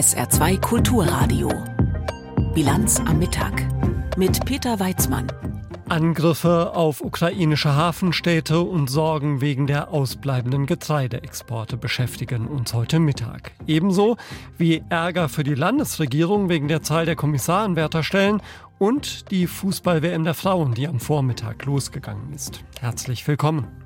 SR2 Kulturradio. Bilanz am Mittag. Mit Peter Weizmann. Angriffe auf ukrainische Hafenstädte und Sorgen wegen der ausbleibenden Getreideexporte beschäftigen uns heute Mittag. Ebenso wie Ärger für die Landesregierung wegen der Zahl der Kommissarenwärterstellen und die Fußball-WM der Frauen, die am Vormittag losgegangen ist. Herzlich willkommen.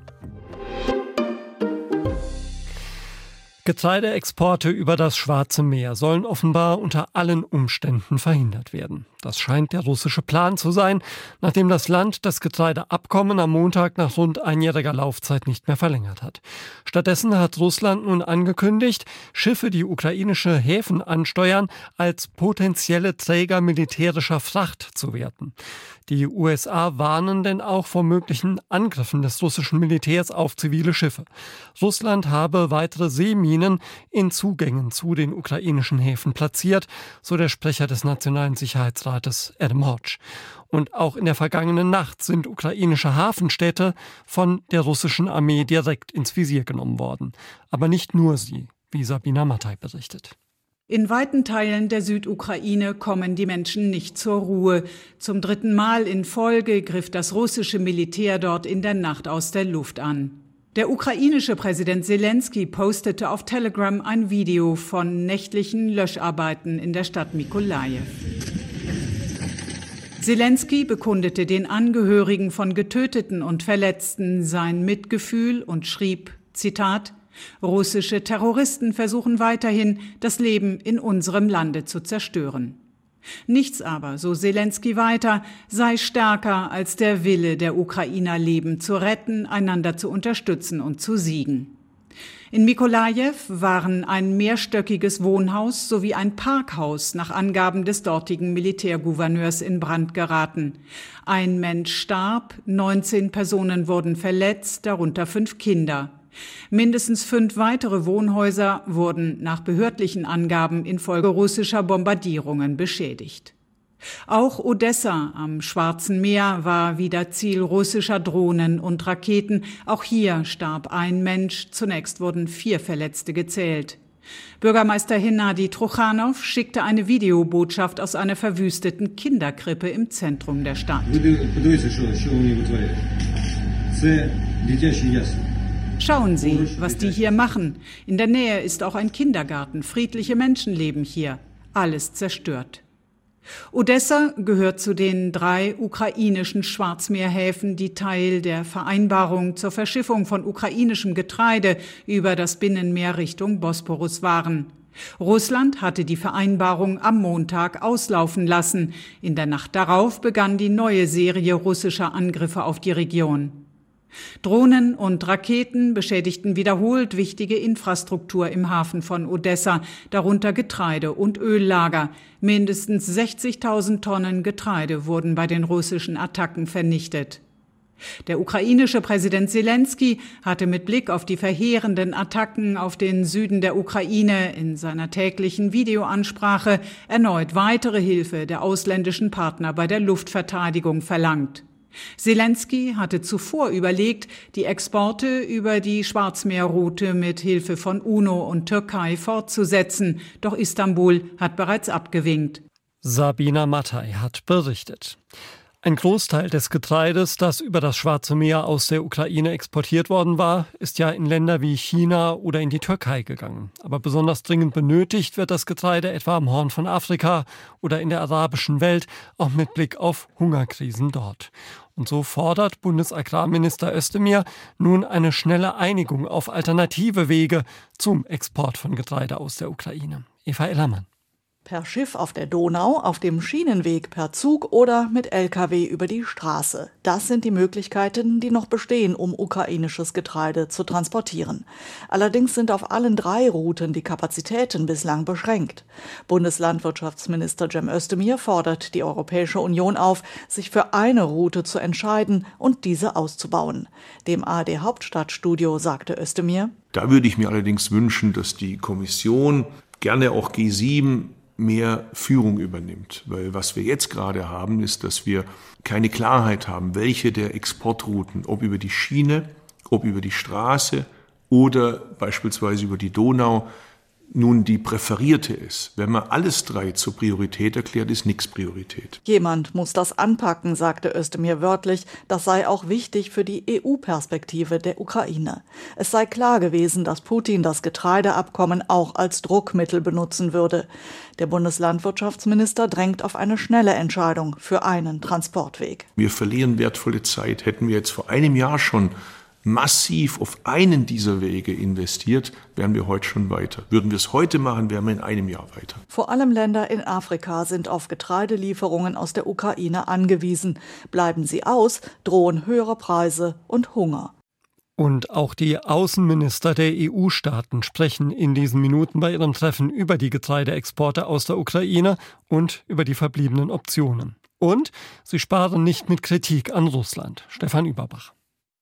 Getreideexporte über das Schwarze Meer sollen offenbar unter allen Umständen verhindert werden. Das scheint der russische Plan zu sein, nachdem das Land das Getreideabkommen am Montag nach rund einjähriger Laufzeit nicht mehr verlängert hat. Stattdessen hat Russland nun angekündigt, Schiffe, die ukrainische Häfen ansteuern, als potenzielle Träger militärischer Fracht zu werten. Die USA warnen denn auch vor möglichen Angriffen des russischen Militärs auf zivile Schiffe. Russland habe weitere Seeminen in Zugängen zu den ukrainischen Häfen platziert, so der Sprecher des Nationalen Sicherheitsrates Adam Hodge. Und auch in der vergangenen Nacht sind ukrainische Hafenstädte von der russischen Armee direkt ins Visier genommen worden. Aber nicht nur sie, wie Sabina Mattei berichtet. In weiten Teilen der Südukraine kommen die Menschen nicht zur Ruhe. Zum dritten Mal in Folge griff das russische Militär dort in der Nacht aus der Luft an. Der ukrainische Präsident Zelensky postete auf Telegram ein Video von nächtlichen Löscharbeiten in der Stadt Mikolajew. Zelensky bekundete den Angehörigen von Getöteten und Verletzten sein Mitgefühl und schrieb, Zitat, Russische Terroristen versuchen weiterhin, das Leben in unserem Lande zu zerstören. Nichts aber, so Zelensky weiter, sei stärker als der Wille der Ukrainer, Leben zu retten, einander zu unterstützen und zu siegen. In Mikolajew waren ein mehrstöckiges Wohnhaus sowie ein Parkhaus nach Angaben des dortigen Militärgouverneurs in Brand geraten. Ein Mensch starb, 19 Personen wurden verletzt, darunter fünf Kinder. Mindestens fünf weitere Wohnhäuser wurden nach behördlichen Angaben infolge russischer Bombardierungen beschädigt. Auch Odessa am Schwarzen Meer war wieder Ziel russischer Drohnen und Raketen. Auch hier starb ein Mensch. Zunächst wurden vier Verletzte gezählt. Bürgermeister Hennadi Trochanov schickte eine Videobotschaft aus einer verwüsteten Kinderkrippe im Zentrum der Stadt. Schauen Sie, was die hier machen. In der Nähe ist auch ein Kindergarten. Friedliche Menschen leben hier. Alles zerstört. Odessa gehört zu den drei ukrainischen Schwarzmeerhäfen, die Teil der Vereinbarung zur Verschiffung von ukrainischem Getreide über das Binnenmeer Richtung Bosporus waren. Russland hatte die Vereinbarung am Montag auslaufen lassen. In der Nacht darauf begann die neue Serie russischer Angriffe auf die Region. Drohnen und Raketen beschädigten wiederholt wichtige Infrastruktur im Hafen von Odessa, darunter Getreide- und Öllager. Mindestens 60.000 Tonnen Getreide wurden bei den russischen Attacken vernichtet. Der ukrainische Präsident Zelensky hatte mit Blick auf die verheerenden Attacken auf den Süden der Ukraine in seiner täglichen Videoansprache erneut weitere Hilfe der ausländischen Partner bei der Luftverteidigung verlangt. Zelensky hatte zuvor überlegt, die Exporte über die Schwarzmeerroute mit Hilfe von UNO und Türkei fortzusetzen, doch Istanbul hat bereits abgewinkt. Sabina Mattei hat berichtet. Ein Großteil des Getreides, das über das Schwarze Meer aus der Ukraine exportiert worden war, ist ja in Länder wie China oder in die Türkei gegangen. Aber besonders dringend benötigt wird das Getreide etwa am Horn von Afrika oder in der arabischen Welt, auch mit Blick auf Hungerkrisen dort. Und so fordert Bundesagrarminister Özdemir nun eine schnelle Einigung auf alternative Wege zum Export von Getreide aus der Ukraine. Eva Ellermann. Per Schiff auf der Donau, auf dem Schienenweg, per Zug oder mit Lkw über die Straße. Das sind die Möglichkeiten, die noch bestehen, um ukrainisches Getreide zu transportieren. Allerdings sind auf allen drei Routen die Kapazitäten bislang beschränkt. Bundeslandwirtschaftsminister Cem Özdemir fordert die Europäische Union auf, sich für eine Route zu entscheiden und diese auszubauen. Dem ARD Hauptstadtstudio sagte Özdemir, Da würde ich mir allerdings wünschen, dass die Kommission gerne auch G7 mehr Führung übernimmt. Weil was wir jetzt gerade haben, ist, dass wir keine Klarheit haben, welche der Exportrouten, ob über die Schiene, ob über die Straße oder beispielsweise über die Donau, nun die präferierte ist. Wenn man alles drei zur Priorität erklärt, ist nichts Priorität. Jemand muss das anpacken, sagte Özdemir wörtlich. Das sei auch wichtig für die EU-Perspektive der Ukraine. Es sei klar gewesen, dass Putin das Getreideabkommen auch als Druckmittel benutzen würde. Der Bundeslandwirtschaftsminister drängt auf eine schnelle Entscheidung für einen Transportweg. Wir verlieren wertvolle Zeit. Hätten wir jetzt vor einem Jahr schon massiv auf einen dieser Wege investiert, wären wir heute schon weiter. Würden wir es heute machen, wären wir in einem Jahr weiter. Vor allem Länder in Afrika sind auf Getreidelieferungen aus der Ukraine angewiesen. Bleiben sie aus, drohen höhere Preise und Hunger. Und auch die Außenminister der EU-Staaten sprechen in diesen Minuten bei ihrem Treffen über die Getreideexporte aus der Ukraine und über die verbliebenen Optionen. Und sie sparen nicht mit Kritik an Russland. Stefan Überbach.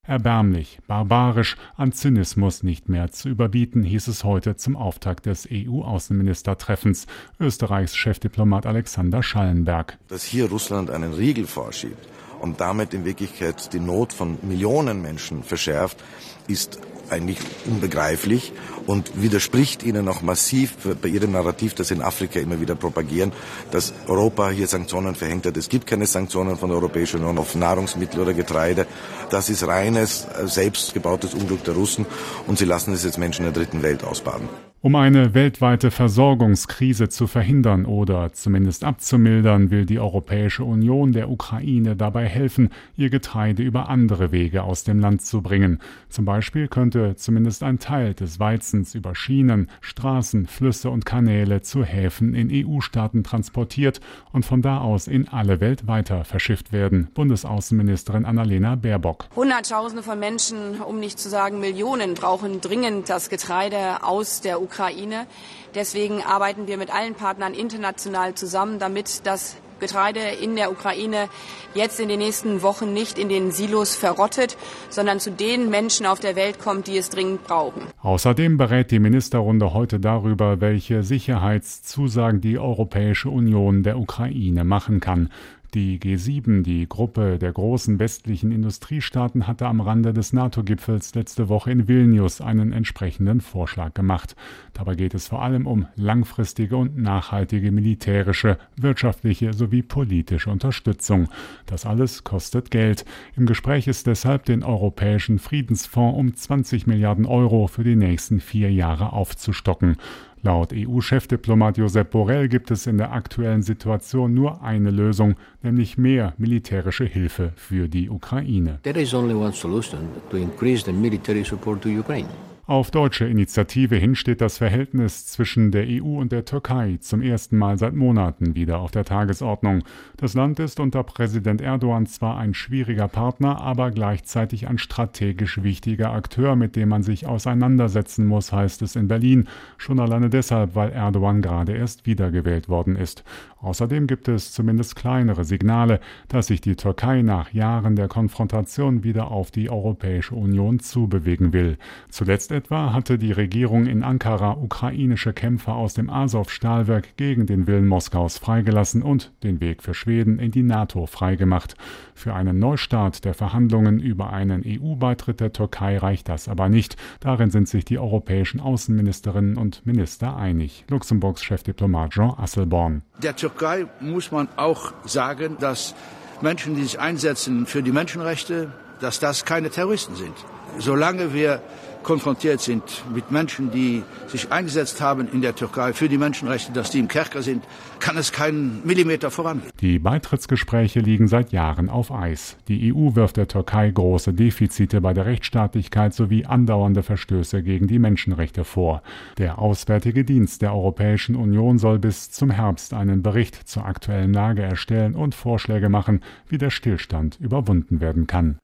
Erbärmlich, barbarisch, an Zynismus nicht mehr zu überbieten, hieß es heute zum Auftakt des EU-Außenministertreffens. Österreichs Chefdiplomat Alexander Schallenberg. Dass hier Russland einen Riegel vorschiebt und damit in Wirklichkeit die Not von Millionen Menschen verschärft, ist eigentlich unbegreiflich und widerspricht ihnen auch massiv bei ihrem Narrativ, das sie in Afrika immer wieder propagieren, dass Europa hier Sanktionen verhängt hat. Es gibt keine Sanktionen von der Europäischen Union auf Nahrungsmittel oder Getreide. Das ist reines, selbstgebautes Unglück der Russen und sie lassen es jetzt Menschen der dritten Welt ausbaden. Um eine weltweite Versorgungskrise zu verhindern oder zumindest abzumildern, will die Europäische Union der Ukraine dabei helfen, ihr Getreide über andere Wege aus dem Land zu bringen. Zum Beispiel könnte zumindest ein Teil des Weizens über Schienen, Straßen, Flüsse und Kanäle zu Häfen in EU-Staaten transportiert und von da aus in alle Welt weiter verschifft werden. Bundesaußenministerin Annalena Baerbock. Hunderttausende von Menschen, um nicht zu sagen Millionen, brauchen dringend das Getreide aus der Ukraine. Ukraine. Deswegen arbeiten wir mit allen Partnern international zusammen, damit das Getreide in der Ukraine jetzt in den nächsten Wochen nicht in den Silos verrottet, sondern zu den Menschen auf der Welt kommt, die es dringend brauchen. Außerdem berät die Ministerrunde heute darüber, welche Sicherheitszusagen die Europäische Union der Ukraine machen kann. Die G7, die Gruppe der großen westlichen Industriestaaten, hatte am Rande des NATO-Gipfels letzte Woche in Vilnius einen entsprechenden Vorschlag gemacht. Dabei geht es vor allem um langfristige und nachhaltige militärische, wirtschaftliche sowie politische Unterstützung. Das alles kostet Geld. Im Gespräch ist deshalb den Europäischen Friedensfonds um 20 Milliarden Euro für die nächsten vier Jahre aufzustocken. Laut EU-Chefdiplomat Josep Borrell gibt es in der aktuellen Situation nur eine Lösung, nämlich mehr militärische Hilfe für die Ukraine. There is only one solution to increase the military support to Ukraine. Auf deutsche Initiative hin steht das Verhältnis zwischen der EU und der Türkei zum ersten Mal seit Monaten wieder auf der Tagesordnung. Das Land ist unter Präsident Erdogan zwar ein schwieriger Partner, aber gleichzeitig ein strategisch wichtiger Akteur, mit dem man sich auseinandersetzen muss, heißt es in Berlin. Schon alleine deshalb, weil Erdogan gerade erst wiedergewählt worden ist. Außerdem gibt es zumindest kleinere Signale, dass sich die Türkei nach Jahren der Konfrontation wieder auf die Europäische Union zubewegen will. Zuletzt etwa hatte die Regierung in Ankara ukrainische Kämpfer aus dem Azov-Stahlwerk gegen den Willen Moskaus freigelassen und den Weg für Schweden in die NATO freigemacht. Für einen Neustart der Verhandlungen über einen EU-Beitritt der Türkei reicht das aber nicht. Darin sind sich die europäischen Außenministerinnen und Minister einig. Luxemburgs Chefdiplomat Jean Asselborn. Der Türkei muss man auch sagen, dass Menschen, die sich einsetzen für die Menschenrechte, dass das keine Terroristen sind. Solange wir konfrontiert sind mit Menschen, die sich eingesetzt haben in der Türkei für die Menschenrechte, dass die im Kerker sind, kann es keinen Millimeter vorangehen. Die Beitrittsgespräche liegen seit Jahren auf Eis. Die EU wirft der Türkei große Defizite bei der Rechtsstaatlichkeit sowie andauernde Verstöße gegen die Menschenrechte vor. Der Auswärtige Dienst der Europäischen Union soll bis zum Herbst einen Bericht zur aktuellen Lage erstellen und Vorschläge machen, wie der Stillstand überwunden werden kann.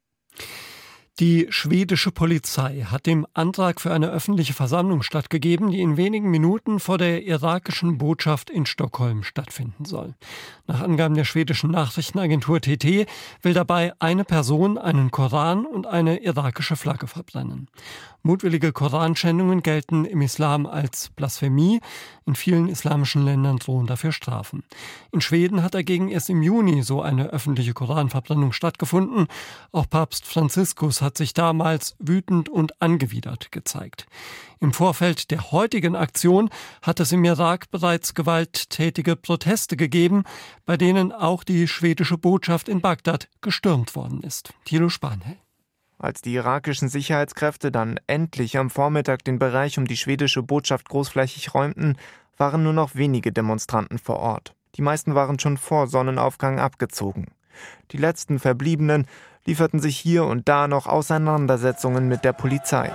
Die schwedische Polizei hat dem Antrag für eine öffentliche Versammlung stattgegeben, die in wenigen Minuten vor der irakischen Botschaft in Stockholm stattfinden soll. Nach Angaben der schwedischen Nachrichtenagentur TT will dabei eine Person einen Koran und eine irakische Flagge verbrennen. Mutwillige Koranschändungen gelten im Islam als Blasphemie. In vielen islamischen Ländern drohen dafür Strafen. In Schweden hat dagegen erst im Juni so eine öffentliche Koranverbrennung stattgefunden. Auch Papst Franziskus hat hat sich damals wütend und angewidert gezeigt. Im Vorfeld der heutigen Aktion hat es im Irak bereits gewalttätige Proteste gegeben, bei denen auch die schwedische Botschaft in Bagdad gestürmt worden ist. Thilo Spanhell. Als die irakischen Sicherheitskräfte dann endlich am Vormittag den Bereich um die schwedische Botschaft großflächig räumten, waren nur noch wenige Demonstranten vor Ort. Die meisten waren schon vor Sonnenaufgang abgezogen. Die letzten Verbliebenen lieferten sich hier und da noch Auseinandersetzungen mit der Polizei.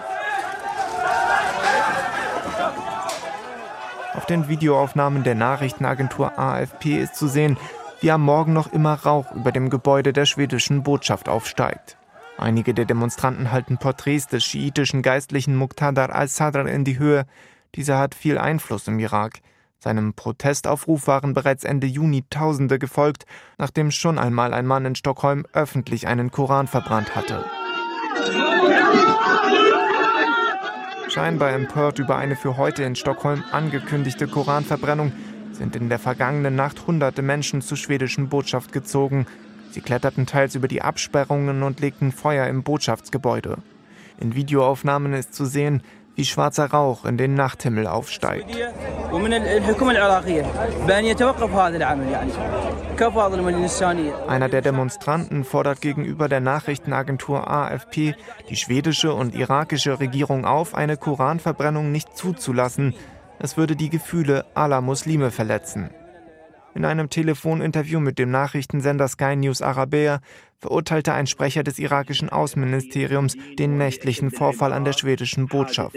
Auf den Videoaufnahmen der Nachrichtenagentur AFP ist zu sehen, wie am Morgen noch immer Rauch über dem Gebäude der schwedischen Botschaft aufsteigt. Einige der Demonstranten halten Porträts des schiitischen Geistlichen Muqtadar al-Sadr in die Höhe. Dieser hat viel Einfluss im Irak. Seinem Protestaufruf waren bereits Ende Juni Tausende gefolgt, nachdem schon einmal ein Mann in Stockholm öffentlich einen Koran verbrannt hatte. Scheinbar empört über eine für heute in Stockholm angekündigte Koranverbrennung sind in der vergangenen Nacht hunderte Menschen zur schwedischen Botschaft gezogen, Sie kletterten teils über die Absperrungen und legten Feuer im Botschaftsgebäude. In Videoaufnahmen ist zu sehen, wie schwarzer Rauch in den Nachthimmel aufsteigt. Einer der Demonstranten fordert gegenüber der Nachrichtenagentur AFP die schwedische und irakische Regierung auf, eine Koranverbrennung nicht zuzulassen. Es würde die Gefühle aller Muslime verletzen. In einem Telefoninterview mit dem Nachrichtensender Sky News Arabia verurteilte ein Sprecher des irakischen Außenministeriums den nächtlichen Vorfall an der schwedischen Botschaft.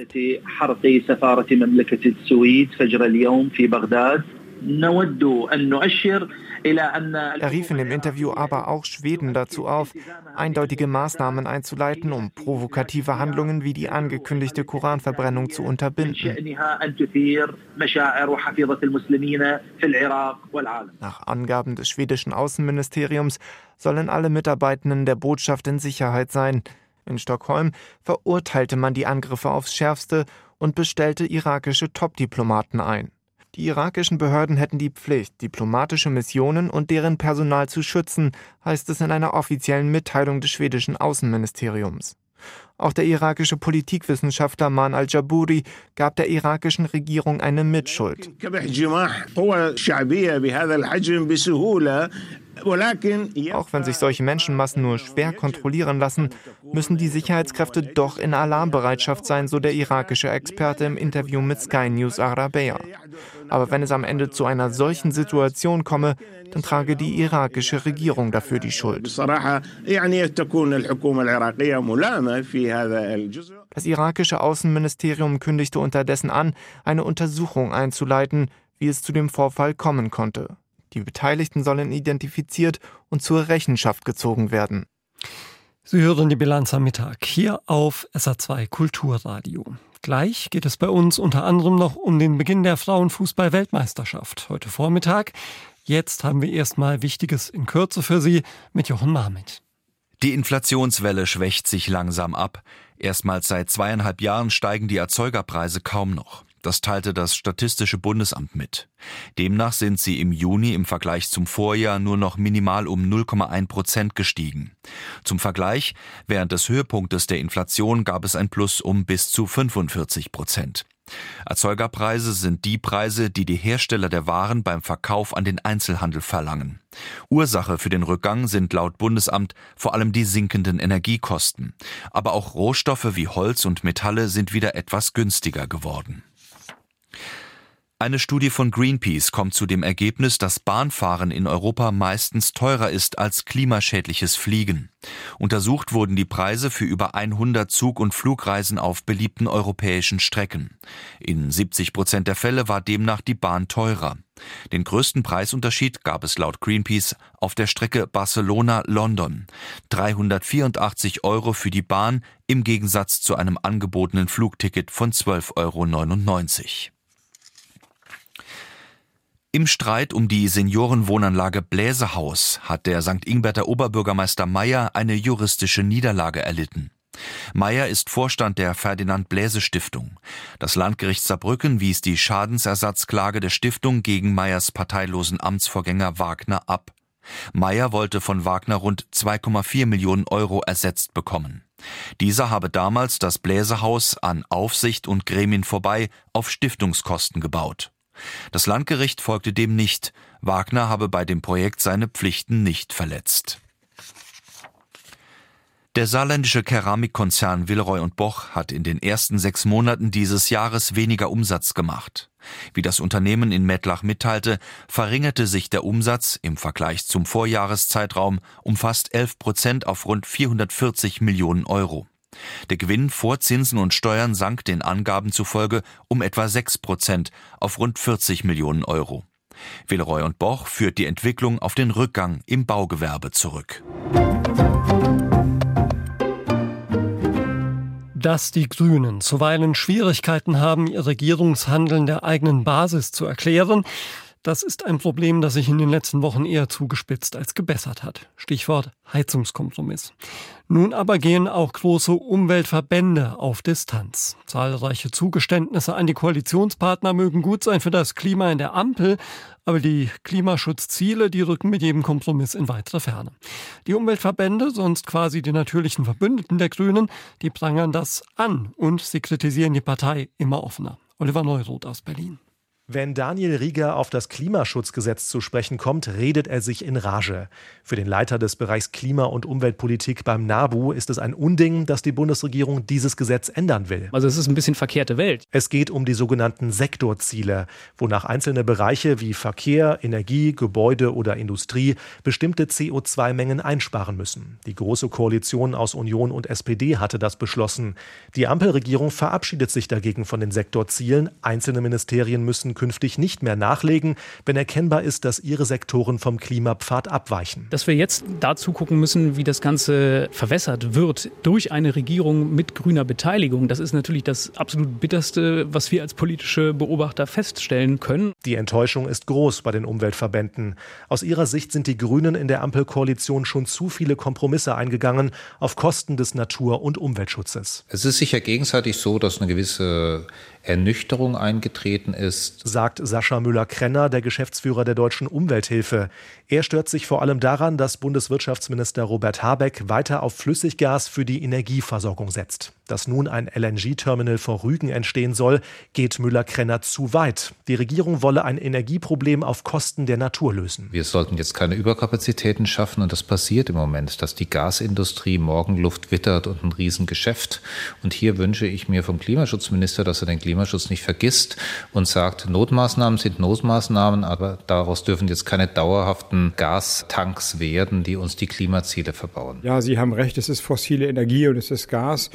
Er rief in dem Interview aber auch Schweden dazu auf, eindeutige Maßnahmen einzuleiten, um provokative Handlungen wie die angekündigte Koranverbrennung zu unterbinden. Nach Angaben des schwedischen Außenministeriums sollen alle Mitarbeitenden der Botschaft in Sicherheit sein. In Stockholm verurteilte man die Angriffe aufs schärfste und bestellte irakische Top-Diplomaten ein. Die irakischen Behörden hätten die Pflicht, diplomatische Missionen und deren Personal zu schützen, heißt es in einer offiziellen Mitteilung des schwedischen Außenministeriums. Auch der irakische Politikwissenschaftler Man al-Jaburi gab der irakischen Regierung eine Mitschuld. Auch wenn sich solche Menschenmassen nur schwer kontrollieren lassen, müssen die Sicherheitskräfte doch in Alarmbereitschaft sein, so der irakische Experte im Interview mit Sky News Arabia. Aber wenn es am Ende zu einer solchen Situation komme, dann trage die irakische Regierung dafür die Schuld. Das irakische Außenministerium kündigte unterdessen an, eine Untersuchung einzuleiten, wie es zu dem Vorfall kommen konnte. Die Beteiligten sollen identifiziert und zur Rechenschaft gezogen werden. Sie hören die Bilanz am Mittag hier auf SA2 Kulturradio. Gleich geht es bei uns unter anderem noch um den Beginn der Frauenfußball-Weltmeisterschaft heute Vormittag. Jetzt haben wir erstmal Wichtiges in Kürze für Sie mit Jochen Marmit. Die Inflationswelle schwächt sich langsam ab. Erstmals seit zweieinhalb Jahren steigen die Erzeugerpreise kaum noch. Das teilte das Statistische Bundesamt mit. Demnach sind sie im Juni im Vergleich zum Vorjahr nur noch minimal um 0,1 Prozent gestiegen. Zum Vergleich, während des Höhepunktes der Inflation gab es ein Plus um bis zu 45 Prozent. Erzeugerpreise sind die Preise, die die Hersteller der Waren beim Verkauf an den Einzelhandel verlangen. Ursache für den Rückgang sind laut Bundesamt vor allem die sinkenden Energiekosten. Aber auch Rohstoffe wie Holz und Metalle sind wieder etwas günstiger geworden. Eine Studie von Greenpeace kommt zu dem Ergebnis, dass Bahnfahren in Europa meistens teurer ist als klimaschädliches Fliegen. Untersucht wurden die Preise für über 100 Zug- und Flugreisen auf beliebten europäischen Strecken. In 70 Prozent der Fälle war demnach die Bahn teurer. Den größten Preisunterschied gab es laut Greenpeace auf der Strecke Barcelona-London. 384 Euro für die Bahn im Gegensatz zu einem angebotenen Flugticket von 12,99 Euro. Im Streit um die Seniorenwohnanlage Bläsehaus hat der St. Ingberter Oberbürgermeister Meyer eine juristische Niederlage erlitten. Meyer ist Vorstand der Ferdinand Bläse Stiftung. Das Landgericht Saarbrücken wies die Schadensersatzklage der Stiftung gegen Meyers parteilosen Amtsvorgänger Wagner ab. Meyer wollte von Wagner rund 2,4 Millionen Euro ersetzt bekommen. Dieser habe damals das Bläsehaus an Aufsicht und Gremien vorbei auf Stiftungskosten gebaut. Das Landgericht folgte dem nicht. Wagner habe bei dem Projekt seine Pflichten nicht verletzt. Der saarländische Keramikkonzern Villeroy und Boch hat in den ersten sechs Monaten dieses Jahres weniger Umsatz gemacht. Wie das Unternehmen in Mettlach mitteilte, verringerte sich der Umsatz im Vergleich zum Vorjahreszeitraum um fast 11 Prozent auf rund 440 Millionen Euro. Der Gewinn vor Zinsen und Steuern sank den Angaben zufolge um etwa 6 Prozent auf rund 40 Millionen Euro. Villeroy und Boch führt die Entwicklung auf den Rückgang im Baugewerbe zurück. Dass die Grünen zuweilen Schwierigkeiten haben, ihr Regierungshandeln der eigenen Basis zu erklären, das ist ein Problem, das sich in den letzten Wochen eher zugespitzt als gebessert hat. Stichwort Heizungskompromiss. Nun aber gehen auch große Umweltverbände auf Distanz. Zahlreiche Zugeständnisse an die Koalitionspartner mögen gut sein für das Klima in der Ampel, aber die Klimaschutzziele, die rücken mit jedem Kompromiss in weitere Ferne. Die Umweltverbände, sonst quasi die natürlichen Verbündeten der Grünen, die prangern das an und sie kritisieren die Partei immer offener. Oliver Neuroth aus Berlin. Wenn Daniel Rieger auf das Klimaschutzgesetz zu sprechen kommt, redet er sich in Rage. Für den Leiter des Bereichs Klima- und Umweltpolitik beim NABU ist es ein Unding, dass die Bundesregierung dieses Gesetz ändern will. Also es ist ein bisschen verkehrte Welt. Es geht um die sogenannten Sektorziele, wonach einzelne Bereiche wie Verkehr, Energie, Gebäude oder Industrie bestimmte CO2-Mengen einsparen müssen. Die Große Koalition aus Union und SPD hatte das beschlossen. Die Ampelregierung verabschiedet sich dagegen von den Sektorzielen. Einzelne Ministerien müssen künftig nicht mehr nachlegen, wenn erkennbar ist, dass ihre Sektoren vom Klimapfad abweichen. Dass wir jetzt dazu gucken müssen, wie das Ganze verwässert wird durch eine Regierung mit grüner Beteiligung, das ist natürlich das absolut bitterste, was wir als politische Beobachter feststellen können. Die Enttäuschung ist groß bei den Umweltverbänden. Aus ihrer Sicht sind die Grünen in der Ampelkoalition schon zu viele Kompromisse eingegangen auf Kosten des Natur- und Umweltschutzes. Es ist sicher gegenseitig so, dass eine gewisse Ernüchterung eingetreten ist, sagt Sascha Müller-Krenner, der Geschäftsführer der Deutschen Umwelthilfe. Er stört sich vor allem daran, dass Bundeswirtschaftsminister Robert Habeck weiter auf Flüssiggas für die Energieversorgung setzt. Dass nun ein LNG-Terminal vor Rügen entstehen soll, geht Müller-Krenner zu weit. Die Regierung wolle ein Energieproblem auf Kosten der Natur lösen. Wir sollten jetzt keine Überkapazitäten schaffen und das passiert im Moment, dass die Gasindustrie Morgenluft wittert und ein Riesengeschäft. Und hier wünsche ich mir vom Klimaschutzminister, dass er den Klimaschutz nicht vergisst und sagt, Notmaßnahmen sind Notmaßnahmen, aber daraus dürfen jetzt keine dauerhaften Gastanks werden, die uns die Klimaziele verbauen. Ja, Sie haben recht, es ist fossile Energie und es ist Gas.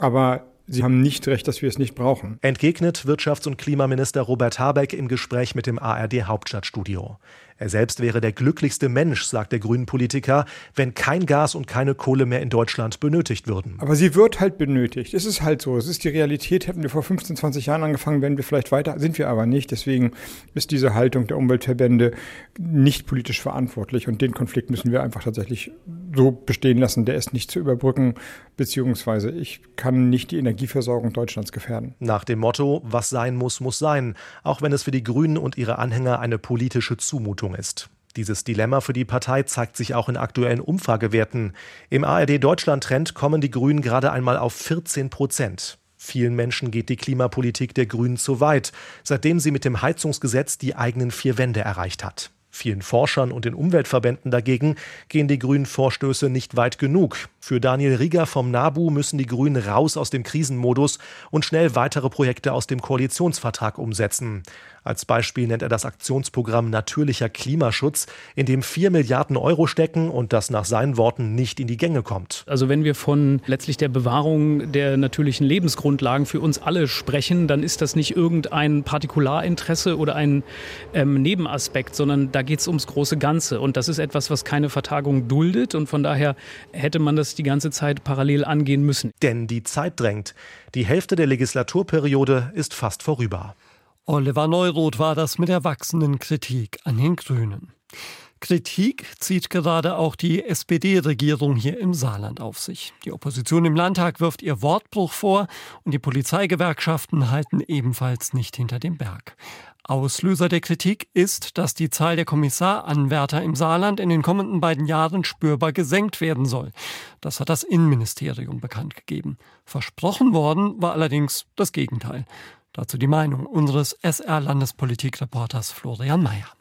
Aber Sie haben nicht recht, dass wir es nicht brauchen. Entgegnet Wirtschafts- und Klimaminister Robert Habeck im Gespräch mit dem ARD Hauptstadtstudio. Er selbst wäre der glücklichste Mensch, sagt der Grünen Politiker, wenn kein Gas und keine Kohle mehr in Deutschland benötigt würden. Aber sie wird halt benötigt. Es ist halt so. Es ist die Realität. Hätten wir vor 15, 20 Jahren angefangen, wären wir vielleicht weiter, sind wir aber nicht. Deswegen ist diese Haltung der Umweltverbände nicht politisch verantwortlich. Und den Konflikt müssen wir einfach tatsächlich so bestehen lassen. Der ist nicht zu überbrücken, beziehungsweise ich kann nicht die Energieversorgung Deutschlands gefährden. Nach dem Motto, was sein muss, muss sein. Auch wenn es für die Grünen und ihre Anhänger eine politische Zumutung Regierung ist. Dieses Dilemma für die Partei zeigt sich auch in aktuellen Umfragewerten. Im ARD Deutschland Trend kommen die Grünen gerade einmal auf 14 Prozent. Vielen Menschen geht die Klimapolitik der Grünen zu weit, seitdem sie mit dem Heizungsgesetz die eigenen vier Wände erreicht hat. Vielen Forschern und den Umweltverbänden dagegen gehen die grünen Vorstöße nicht weit genug. Für Daniel Rieger vom NABU müssen die Grünen raus aus dem Krisenmodus und schnell weitere Projekte aus dem Koalitionsvertrag umsetzen. Als Beispiel nennt er das Aktionsprogramm Natürlicher Klimaschutz, in dem 4 Milliarden Euro stecken und das nach seinen Worten nicht in die Gänge kommt. Also wenn wir von letztlich der Bewahrung der natürlichen Lebensgrundlagen für uns alle sprechen, dann ist das nicht irgendein Partikularinteresse oder ein ähm, Nebenaspekt, sondern da geht es ums große Ganze. Und das ist etwas, was keine Vertagung duldet. Und von daher hätte man das die ganze Zeit parallel angehen müssen. Denn die Zeit drängt. Die Hälfte der Legislaturperiode ist fast vorüber. Oliver Neuroth war das mit der wachsenden Kritik an den Grünen. Kritik zieht gerade auch die SPD-Regierung hier im Saarland auf sich. Die Opposition im Landtag wirft ihr Wortbruch vor und die Polizeigewerkschaften halten ebenfalls nicht hinter dem Berg. Auslöser der Kritik ist, dass die Zahl der Kommissaranwärter im Saarland in den kommenden beiden Jahren spürbar gesenkt werden soll. Das hat das Innenministerium bekannt gegeben. Versprochen worden war allerdings das Gegenteil. Dazu die Meinung unseres SR-Landespolitikreporters Florian Mayer.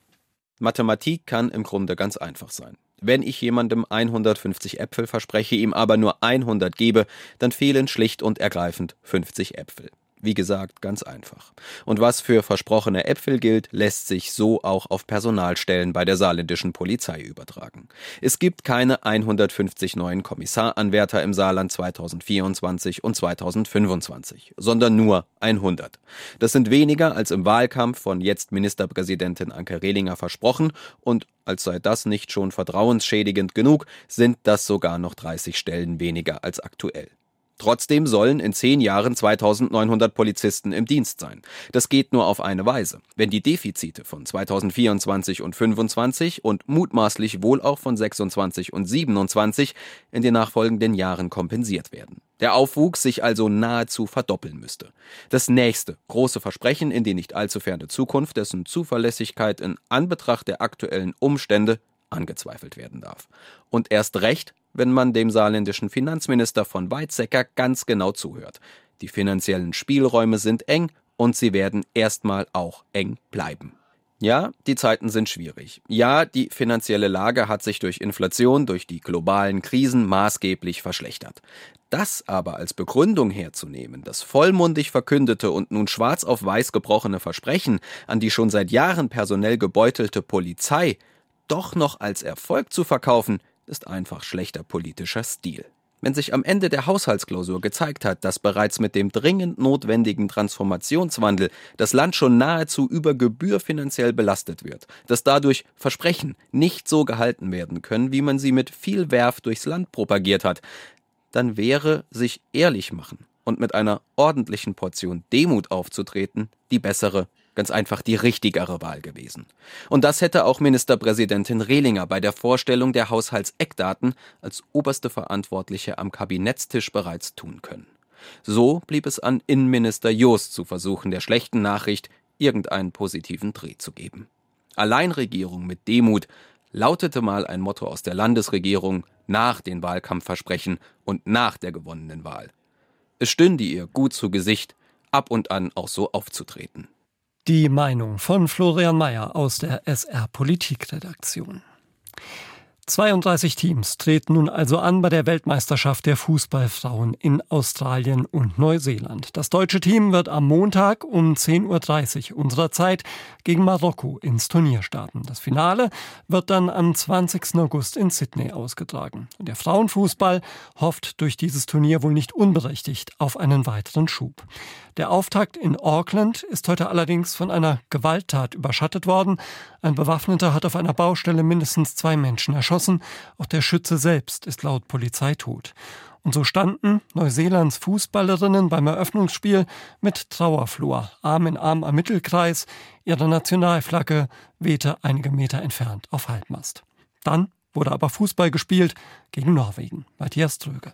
Mathematik kann im Grunde ganz einfach sein. Wenn ich jemandem 150 Äpfel verspreche, ihm aber nur 100 gebe, dann fehlen schlicht und ergreifend 50 Äpfel. Wie gesagt, ganz einfach. Und was für versprochene Äpfel gilt, lässt sich so auch auf Personalstellen bei der saarländischen Polizei übertragen. Es gibt keine 150 neuen Kommissaranwärter im Saarland 2024 und 2025, sondern nur 100. Das sind weniger als im Wahlkampf von jetzt Ministerpräsidentin Anke Rehlinger versprochen und als sei das nicht schon vertrauensschädigend genug, sind das sogar noch 30 Stellen weniger als aktuell. Trotzdem sollen in zehn Jahren 2900 Polizisten im Dienst sein. Das geht nur auf eine Weise, wenn die Defizite von 2024 und 25 und mutmaßlich wohl auch von 26 und 27 in den nachfolgenden Jahren kompensiert werden. Der Aufwuchs sich also nahezu verdoppeln müsste. Das nächste große Versprechen in die nicht allzu ferne Zukunft, dessen Zuverlässigkeit in Anbetracht der aktuellen Umstände angezweifelt werden darf. Und erst recht, wenn man dem saarländischen Finanzminister von Weizsäcker ganz genau zuhört. Die finanziellen Spielräume sind eng und sie werden erstmal auch eng bleiben. Ja, die Zeiten sind schwierig. Ja, die finanzielle Lage hat sich durch Inflation, durch die globalen Krisen maßgeblich verschlechtert. Das aber als Begründung herzunehmen, das vollmundig verkündete und nun schwarz auf weiß gebrochene Versprechen an die schon seit Jahren personell gebeutelte Polizei doch noch als Erfolg zu verkaufen, ist einfach schlechter politischer Stil. Wenn sich am Ende der Haushaltsklausur gezeigt hat, dass bereits mit dem dringend notwendigen Transformationswandel das Land schon nahezu über Gebühr finanziell belastet wird, dass dadurch Versprechen nicht so gehalten werden können, wie man sie mit viel Werf durchs Land propagiert hat, dann wäre sich ehrlich machen und mit einer ordentlichen Portion Demut aufzutreten die bessere ganz einfach die richtigere Wahl gewesen. Und das hätte auch Ministerpräsidentin Rehlinger bei der Vorstellung der Haushaltseckdaten als oberste Verantwortliche am Kabinettstisch bereits tun können. So blieb es an Innenminister Jost zu versuchen, der schlechten Nachricht irgendeinen positiven Dreh zu geben. Alleinregierung mit Demut lautete mal ein Motto aus der Landesregierung nach den Wahlkampfversprechen und nach der gewonnenen Wahl. Es stünde ihr gut zu Gesicht, ab und an auch so aufzutreten. Die Meinung von Florian Mayer aus der SR Politikredaktion. 32 Teams treten nun also an bei der Weltmeisterschaft der Fußballfrauen in Australien und Neuseeland. Das deutsche Team wird am Montag um 10.30 Uhr unserer Zeit gegen Marokko ins Turnier starten. Das Finale wird dann am 20. August in Sydney ausgetragen. Der Frauenfußball hofft durch dieses Turnier wohl nicht unberechtigt auf einen weiteren Schub. Der Auftakt in Auckland ist heute allerdings von einer Gewalttat überschattet worden. Ein Bewaffneter hat auf einer Baustelle mindestens zwei Menschen erschossen. Auch der Schütze selbst ist laut Polizei tot. Und so standen Neuseelands Fußballerinnen beim Eröffnungsspiel mit Trauerflor, Arm in Arm am Mittelkreis. Ihre Nationalflagge wehte einige Meter entfernt auf Halbmast. Dann wurde aber Fußball gespielt gegen Norwegen. Matthias Tröge.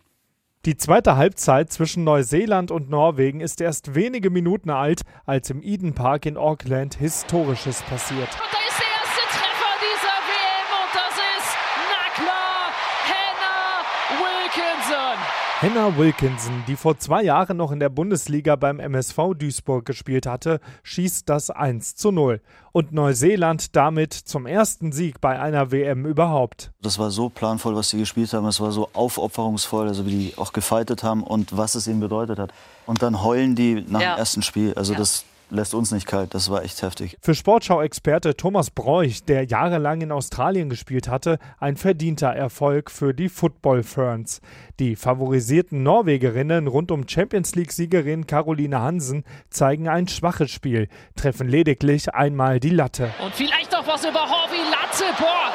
Die zweite Halbzeit zwischen Neuseeland und Norwegen ist erst wenige Minuten alt, als im Eden Park in Auckland Historisches passiert. Und da ist der erste Treffer dieser WM und das ist, na klar, Hannah Wilkinson. Hannah Wilkinson, die vor zwei Jahren noch in der Bundesliga beim MSV Duisburg gespielt hatte, schießt das 1 zu 0. Und Neuseeland damit zum ersten Sieg bei einer WM überhaupt. Das war so planvoll, was sie gespielt haben. Es war so aufopferungsvoll, also wie die auch gefeitet haben und was es ihnen bedeutet hat. Und dann heulen die nach ja. dem ersten Spiel. Also ja. das lässt uns nicht kalt. Das war echt heftig. Für Sportschau-Experte Thomas Bräuch, der jahrelang in Australien gespielt hatte, ein verdienter Erfolg für die Football Ferns. Die favorisierten Norwegerinnen rund um Champions League-Siegerin Caroline Hansen zeigen ein schwaches Spiel, treffen lediglich einmal die Latte. Und vielleicht noch was über Horvi Latte. Boah.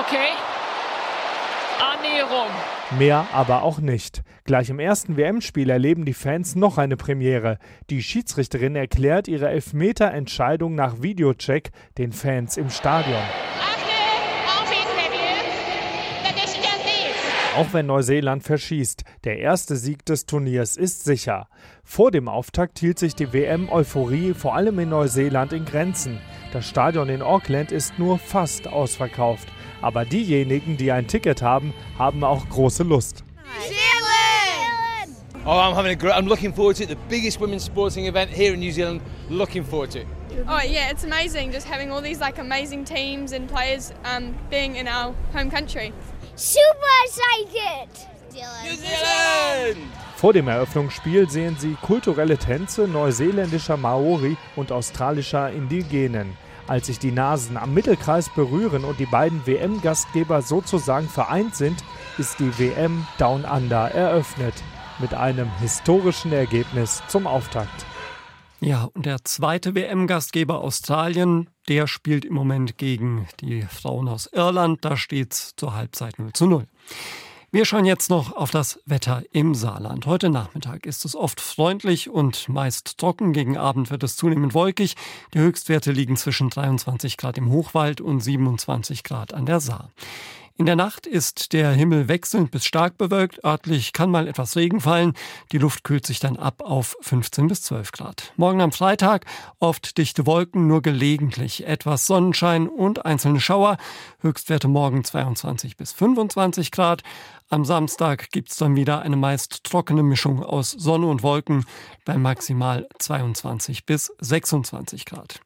Okay. Annäherung. Mehr aber auch nicht. Gleich im ersten WM-Spiel erleben die Fans noch eine Premiere. Die Schiedsrichterin erklärt ihre Elfmeter-Entscheidung nach Videocheck den Fans im Stadion. Auch wenn Neuseeland verschießt, der erste Sieg des Turniers ist sicher. Vor dem Auftakt hielt sich die WM-Euphorie vor allem in Neuseeland in Grenzen. Das Stadion in Auckland ist nur fast ausverkauft. Aber diejenigen, die ein Ticket haben, haben auch große Lust. Oh, I'm having a great. I'm looking forward to it. The biggest women's sporting event here in New Zealand. Looking forward to it. Oh yeah, it's amazing just having all these like amazing teams and players um, being in our home country. Super excited! New Zealand! Vor dem Eröffnungsspiel sehen Sie kulturelle Tänze neuseeländischer Maori und australischer Indigenen. Als sich die Nasen am Mittelkreis berühren und die beiden WM-Gastgeber sozusagen vereint sind, ist die WM Down Under eröffnet. Mit einem historischen Ergebnis zum Auftakt. Ja, und der zweite WM-Gastgeber Australien, der spielt im Moment gegen die Frauen aus Irland. Da steht es zur Halbzeit 0 zu 0. Wir schauen jetzt noch auf das Wetter im Saarland. Heute Nachmittag ist es oft freundlich und meist trocken. Gegen Abend wird es zunehmend wolkig. Die Höchstwerte liegen zwischen 23 Grad im Hochwald und 27 Grad an der Saar. In der Nacht ist der Himmel wechselnd bis stark bewölkt. Örtlich kann mal etwas Regen fallen. Die Luft kühlt sich dann ab auf 15 bis 12 Grad. Morgen am Freitag oft dichte Wolken, nur gelegentlich etwas Sonnenschein und einzelne Schauer. Höchstwerte morgen 22 bis 25 Grad. Am Samstag gibt es dann wieder eine meist trockene Mischung aus Sonne und Wolken bei maximal 22 bis 26 Grad.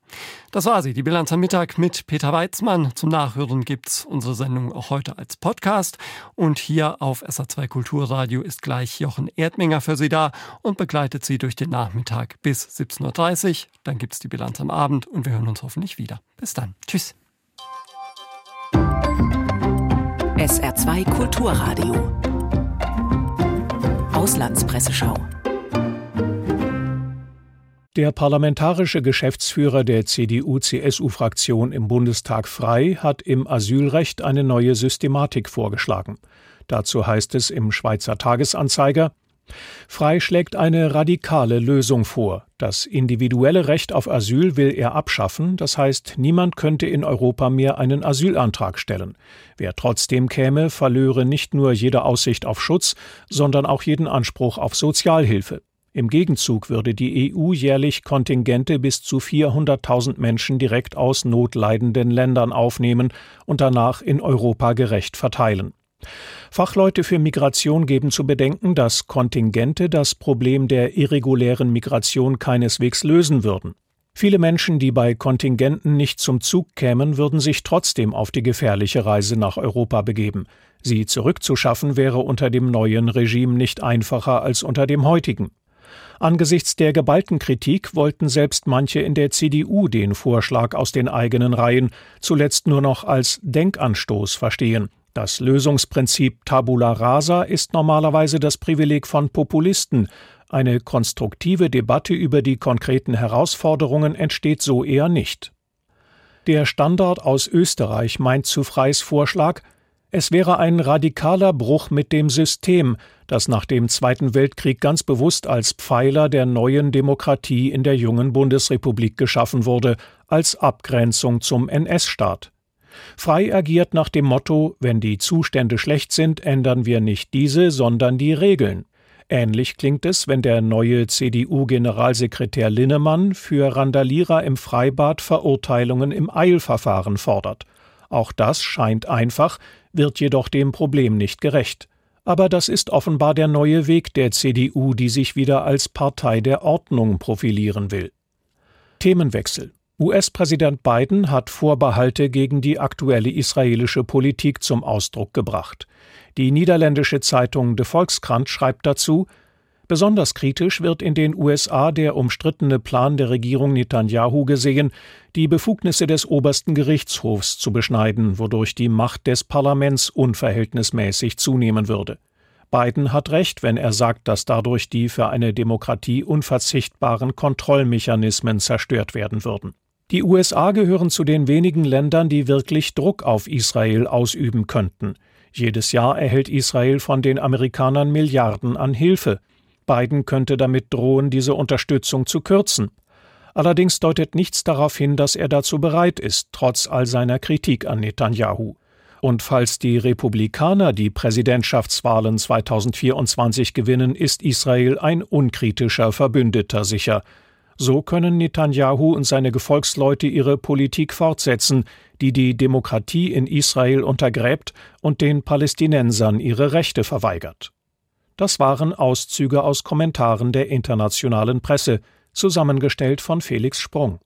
Das war sie, die Bilanz am Mittag mit Peter Weizmann. Zum Nachhören gibt's unsere Sendung auch heute als Podcast. Und hier auf SA2 Kulturradio ist gleich Jochen Erdminger für Sie da und begleitet Sie durch den Nachmittag bis 17.30 Uhr. Dann gibt's die Bilanz am Abend und wir hören uns hoffentlich wieder. Bis dann. Tschüss. SR2 Kulturradio. Auslandspresseschau. Der parlamentarische Geschäftsführer der CDU-CSU-Fraktion im Bundestag Frei hat im Asylrecht eine neue Systematik vorgeschlagen. Dazu heißt es im Schweizer Tagesanzeiger, Frei schlägt eine radikale Lösung vor. Das individuelle Recht auf Asyl will er abschaffen, das heißt, niemand könnte in Europa mehr einen Asylantrag stellen. Wer trotzdem käme, verlöre nicht nur jede Aussicht auf Schutz, sondern auch jeden Anspruch auf Sozialhilfe. Im Gegenzug würde die EU jährlich Kontingente bis zu 400.000 Menschen direkt aus notleidenden Ländern aufnehmen und danach in Europa gerecht verteilen. Fachleute für Migration geben zu bedenken, dass Kontingente das Problem der irregulären Migration keineswegs lösen würden. Viele Menschen, die bei Kontingenten nicht zum Zug kämen, würden sich trotzdem auf die gefährliche Reise nach Europa begeben. Sie zurückzuschaffen wäre unter dem neuen Regime nicht einfacher als unter dem heutigen. Angesichts der geballten Kritik wollten selbst manche in der CDU den Vorschlag aus den eigenen Reihen zuletzt nur noch als Denkanstoß verstehen. Das Lösungsprinzip Tabula rasa ist normalerweise das Privileg von Populisten. Eine konstruktive Debatte über die konkreten Herausforderungen entsteht so eher nicht. Der Standard aus Österreich meint zu Freis Vorschlag, es wäre ein radikaler Bruch mit dem System, das nach dem Zweiten Weltkrieg ganz bewusst als Pfeiler der neuen Demokratie in der jungen Bundesrepublik geschaffen wurde, als Abgrenzung zum NS-Staat. Frei agiert nach dem Motto, wenn die Zustände schlecht sind, ändern wir nicht diese, sondern die Regeln. Ähnlich klingt es, wenn der neue CDU-Generalsekretär Linnemann für Randalierer im Freibad Verurteilungen im Eilverfahren fordert. Auch das scheint einfach, wird jedoch dem Problem nicht gerecht. Aber das ist offenbar der neue Weg der CDU, die sich wieder als Partei der Ordnung profilieren will. Themenwechsel. US-Präsident Biden hat Vorbehalte gegen die aktuelle israelische Politik zum Ausdruck gebracht. Die niederländische Zeitung De Volkskrant schreibt dazu, Besonders kritisch wird in den USA der umstrittene Plan der Regierung Netanyahu gesehen, die Befugnisse des obersten Gerichtshofs zu beschneiden, wodurch die Macht des Parlaments unverhältnismäßig zunehmen würde. Biden hat recht, wenn er sagt, dass dadurch die für eine Demokratie unverzichtbaren Kontrollmechanismen zerstört werden würden. Die USA gehören zu den wenigen Ländern, die wirklich Druck auf Israel ausüben könnten. Jedes Jahr erhält Israel von den Amerikanern Milliarden an Hilfe. Biden könnte damit drohen, diese Unterstützung zu kürzen. Allerdings deutet nichts darauf hin, dass er dazu bereit ist, trotz all seiner Kritik an Netanyahu. Und falls die Republikaner die Präsidentschaftswahlen 2024 gewinnen, ist Israel ein unkritischer Verbündeter sicher. So können Netanyahu und seine Gefolgsleute ihre Politik fortsetzen, die die Demokratie in Israel untergräbt und den Palästinensern ihre Rechte verweigert. Das waren Auszüge aus Kommentaren der internationalen Presse, zusammengestellt von Felix Sprung.